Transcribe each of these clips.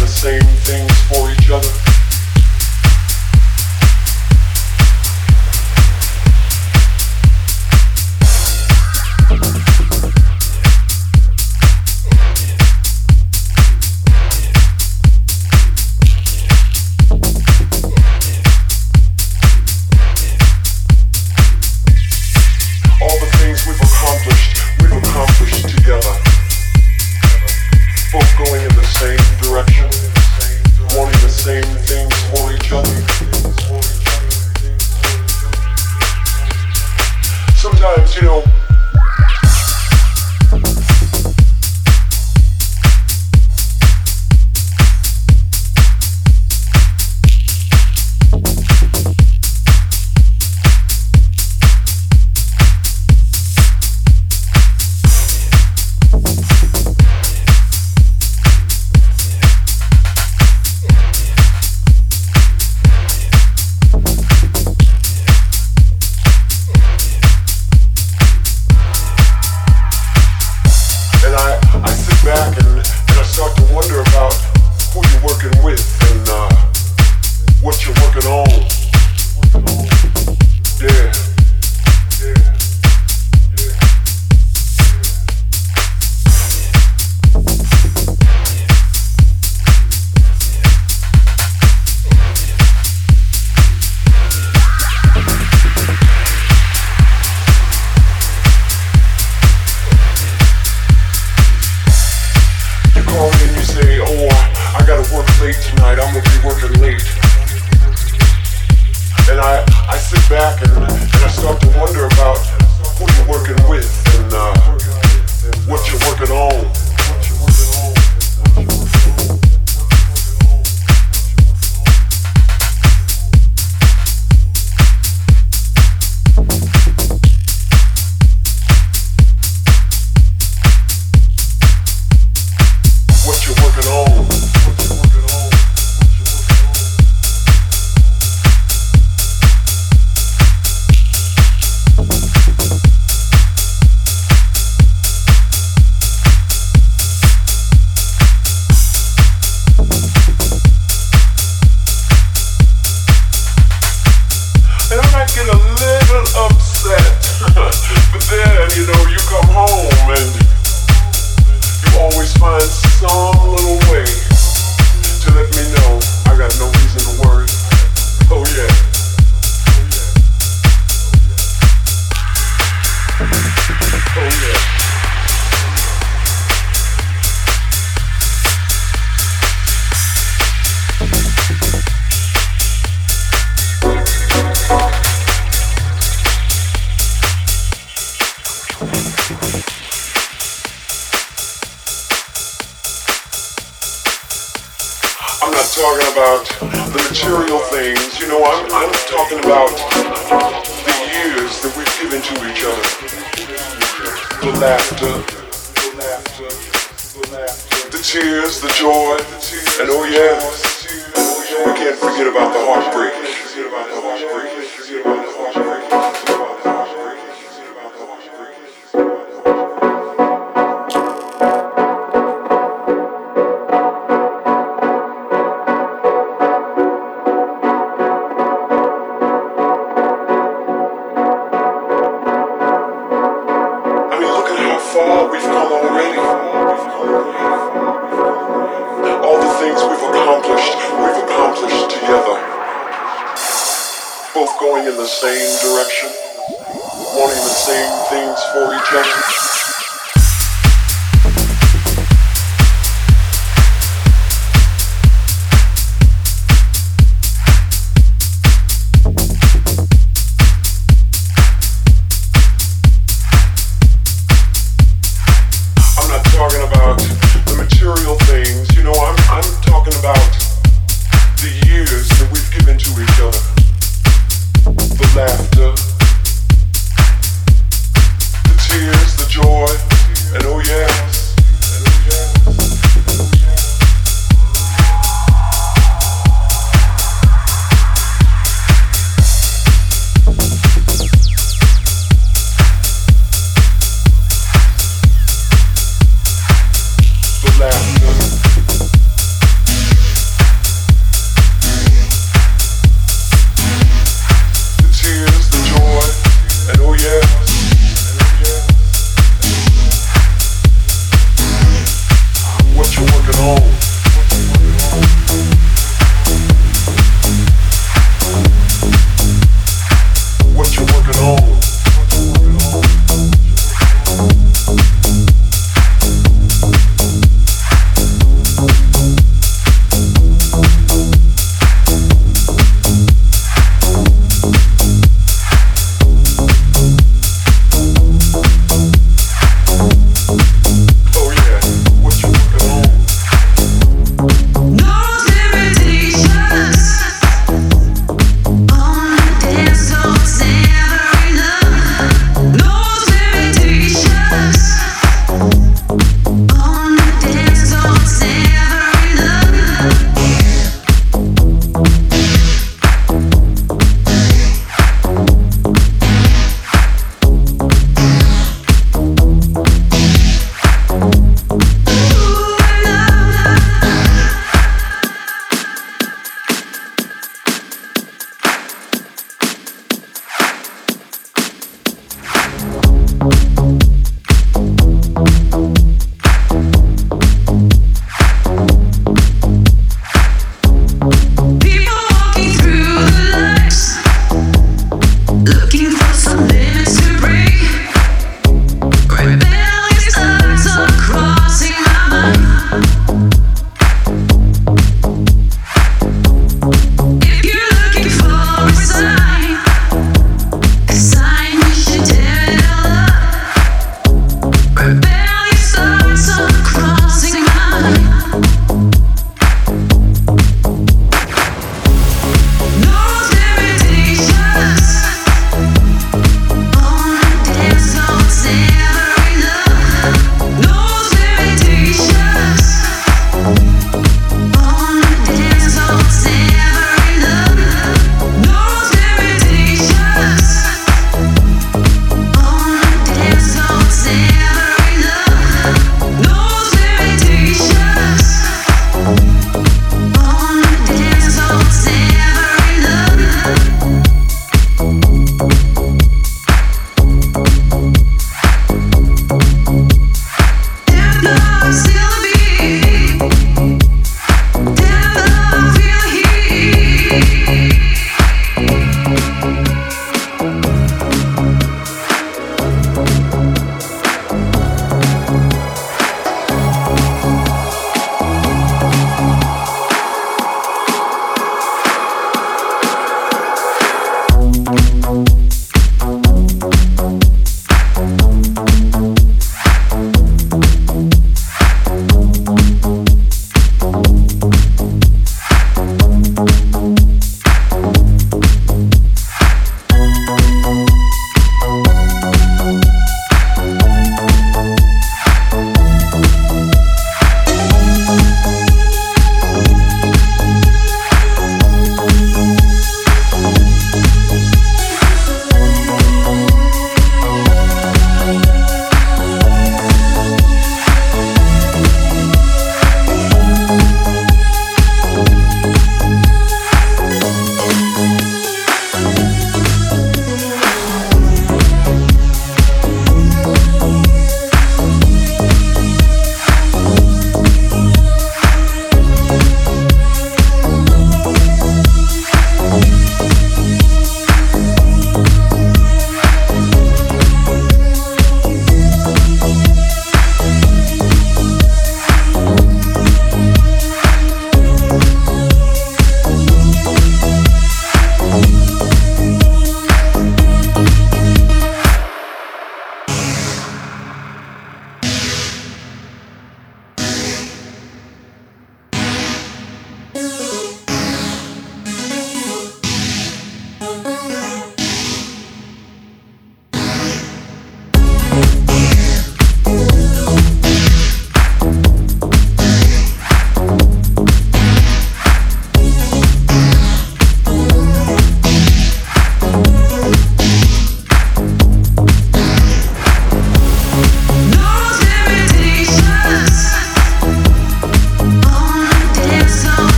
the same things for each joy.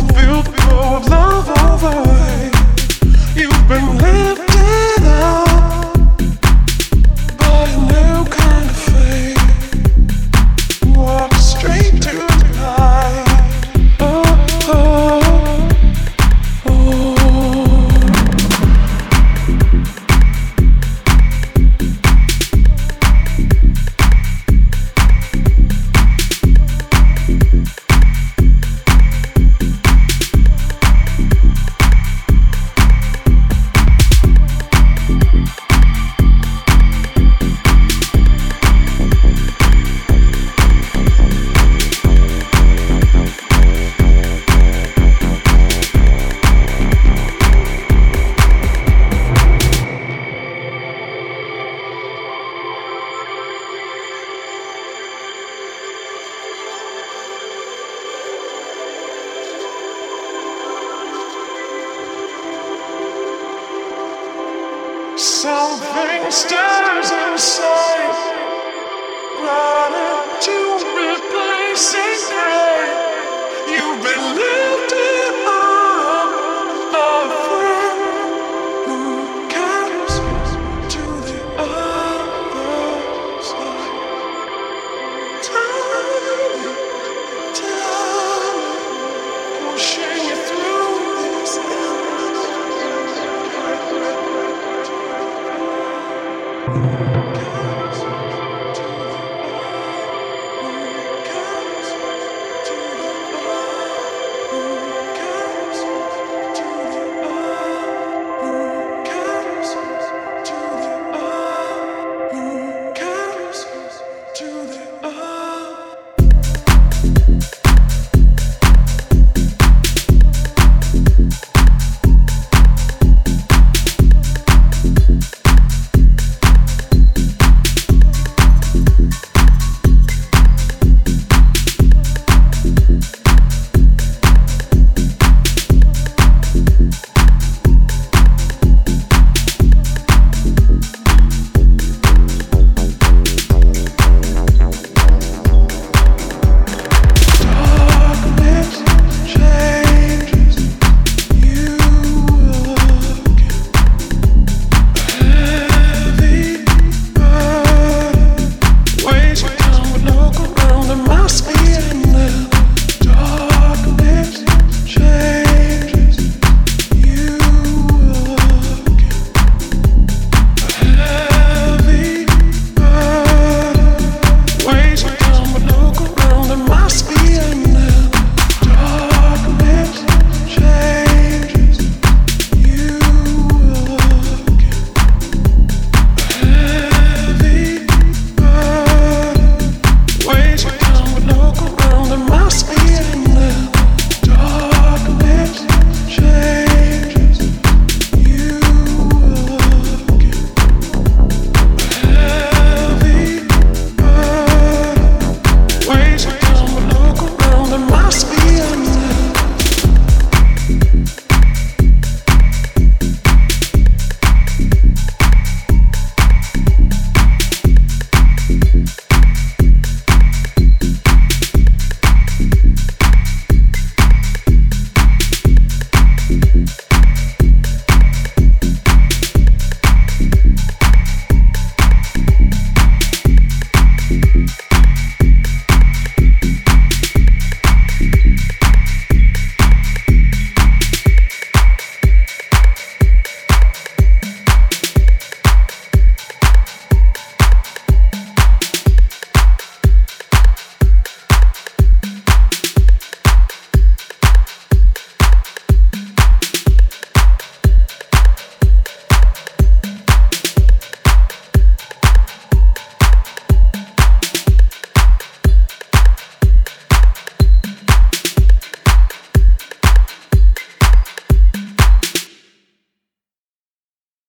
Something